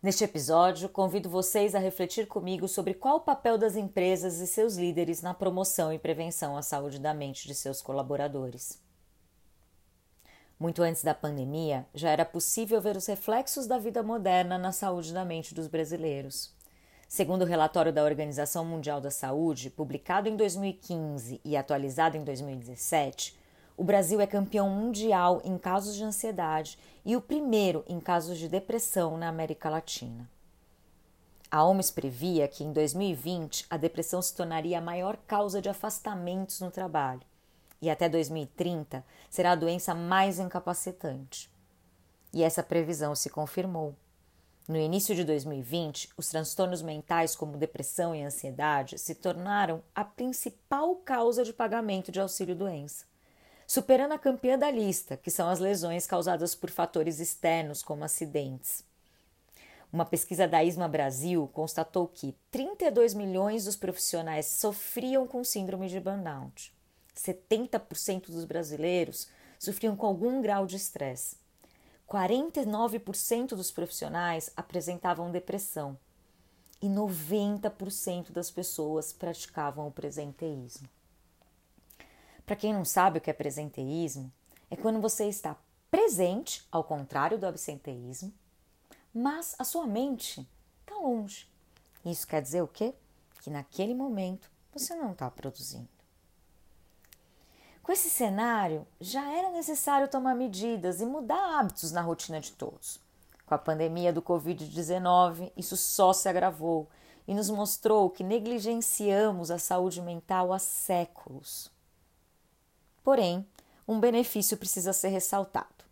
Neste episódio, convido vocês a refletir comigo sobre qual o papel das empresas e seus líderes na promoção e prevenção à saúde da mente de seus colaboradores. Muito antes da pandemia, já era possível ver os reflexos da vida moderna na saúde da mente dos brasileiros. Segundo o relatório da Organização Mundial da Saúde, publicado em 2015 e atualizado em 2017, o Brasil é campeão mundial em casos de ansiedade e o primeiro em casos de depressão na América Latina. A OMS previa que em 2020 a depressão se tornaria a maior causa de afastamentos no trabalho e até 2030 será a doença mais incapacitante. E essa previsão se confirmou. No início de 2020, os transtornos mentais, como depressão e ansiedade, se tornaram a principal causa de pagamento de auxílio-doença, superando a campeã da lista, que são as lesões causadas por fatores externos, como acidentes. Uma pesquisa da ISMA Brasil constatou que 32 milhões dos profissionais sofriam com síndrome de burnout. 70% dos brasileiros sofriam com algum grau de estresse. 49% dos profissionais apresentavam depressão e 90% das pessoas praticavam o presenteísmo. Para quem não sabe o que é presenteísmo, é quando você está presente, ao contrário do absenteísmo, mas a sua mente está longe. Isso quer dizer o quê? Que naquele momento você não está produzindo. Com esse cenário, já era necessário tomar medidas e mudar hábitos na rotina de todos. Com a pandemia do Covid-19, isso só se agravou e nos mostrou que negligenciamos a saúde mental há séculos. Porém, um benefício precisa ser ressaltado.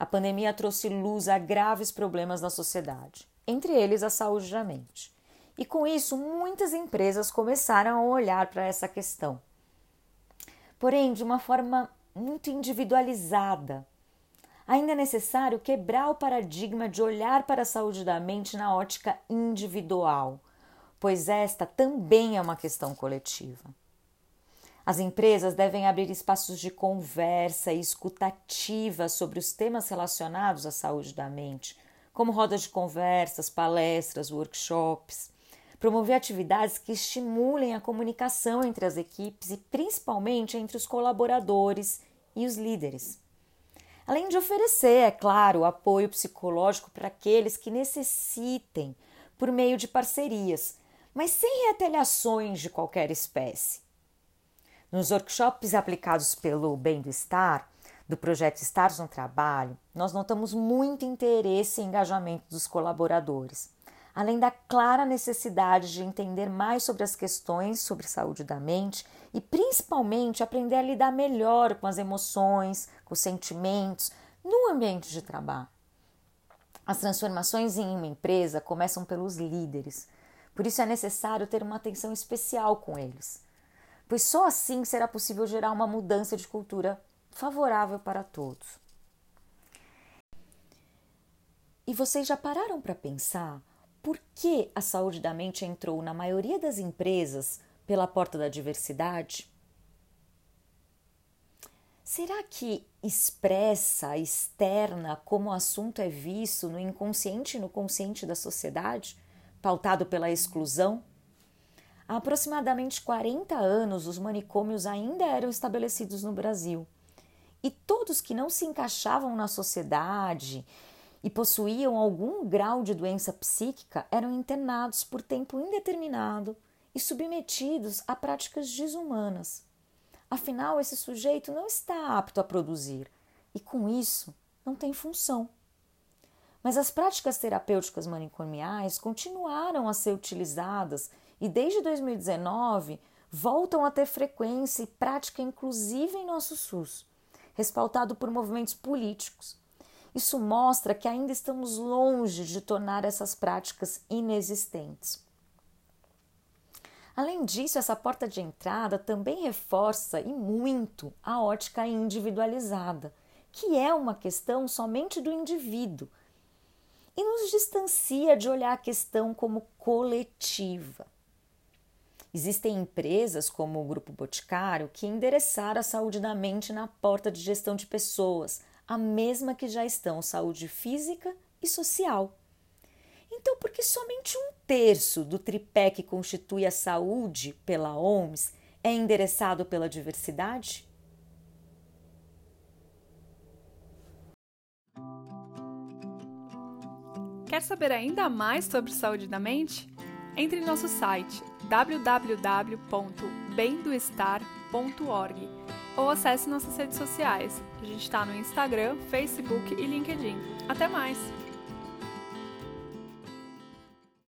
A pandemia trouxe luz a graves problemas na sociedade, entre eles a saúde da mente. E com isso, muitas empresas começaram a olhar para essa questão porém de uma forma muito individualizada. Ainda é necessário quebrar o paradigma de olhar para a saúde da mente na ótica individual, pois esta também é uma questão coletiva. As empresas devem abrir espaços de conversa e escutativa sobre os temas relacionados à saúde da mente, como rodas de conversas, palestras, workshops promover atividades que estimulem a comunicação entre as equipes e principalmente entre os colaboradores e os líderes. Além de oferecer, é claro, apoio psicológico para aqueles que necessitem por meio de parcerias, mas sem retaliações de qualquer espécie. Nos workshops aplicados pelo Bem-Estar, do projeto Stars no Trabalho, nós notamos muito interesse e engajamento dos colaboradores além da clara necessidade de entender mais sobre as questões sobre saúde da mente e principalmente aprender a lidar melhor com as emoções, com os sentimentos no ambiente de trabalho. As transformações em uma empresa começam pelos líderes, por isso é necessário ter uma atenção especial com eles, pois só assim será possível gerar uma mudança de cultura favorável para todos. E vocês já pararam para pensar por que a saúde da mente entrou na maioria das empresas pela porta da diversidade? Será que expressa, externa como o assunto é visto no inconsciente e no consciente da sociedade, pautado pela exclusão? Há aproximadamente 40 anos, os manicômios ainda eram estabelecidos no Brasil. E todos que não se encaixavam na sociedade e possuíam algum grau de doença psíquica eram internados por tempo indeterminado e submetidos a práticas desumanas. Afinal, esse sujeito não está apto a produzir e, com isso, não tem função. Mas as práticas terapêuticas manicomiais continuaram a ser utilizadas e, desde 2019, voltam a ter frequência e prática inclusive em nosso SUS, respaldado por movimentos políticos Isso mostra que ainda estamos longe de tornar essas práticas inexistentes. Além disso, essa porta de entrada também reforça e muito a ótica individualizada, que é uma questão somente do indivíduo, e nos distancia de olhar a questão como coletiva. Existem empresas como o Grupo Boticário que endereçaram a saúde da mente na porta de gestão de pessoas, a mesma que já estão saúde física e social. Então, por que somente um terço do tripé que constitui a saúde pela OMS é endereçado pela diversidade? Quer saber ainda mais sobre saúde da mente? Entre em nosso site www.bendoestar.org ou acesse nossas redes sociais. A gente está no Instagram, Facebook e LinkedIn. Até mais!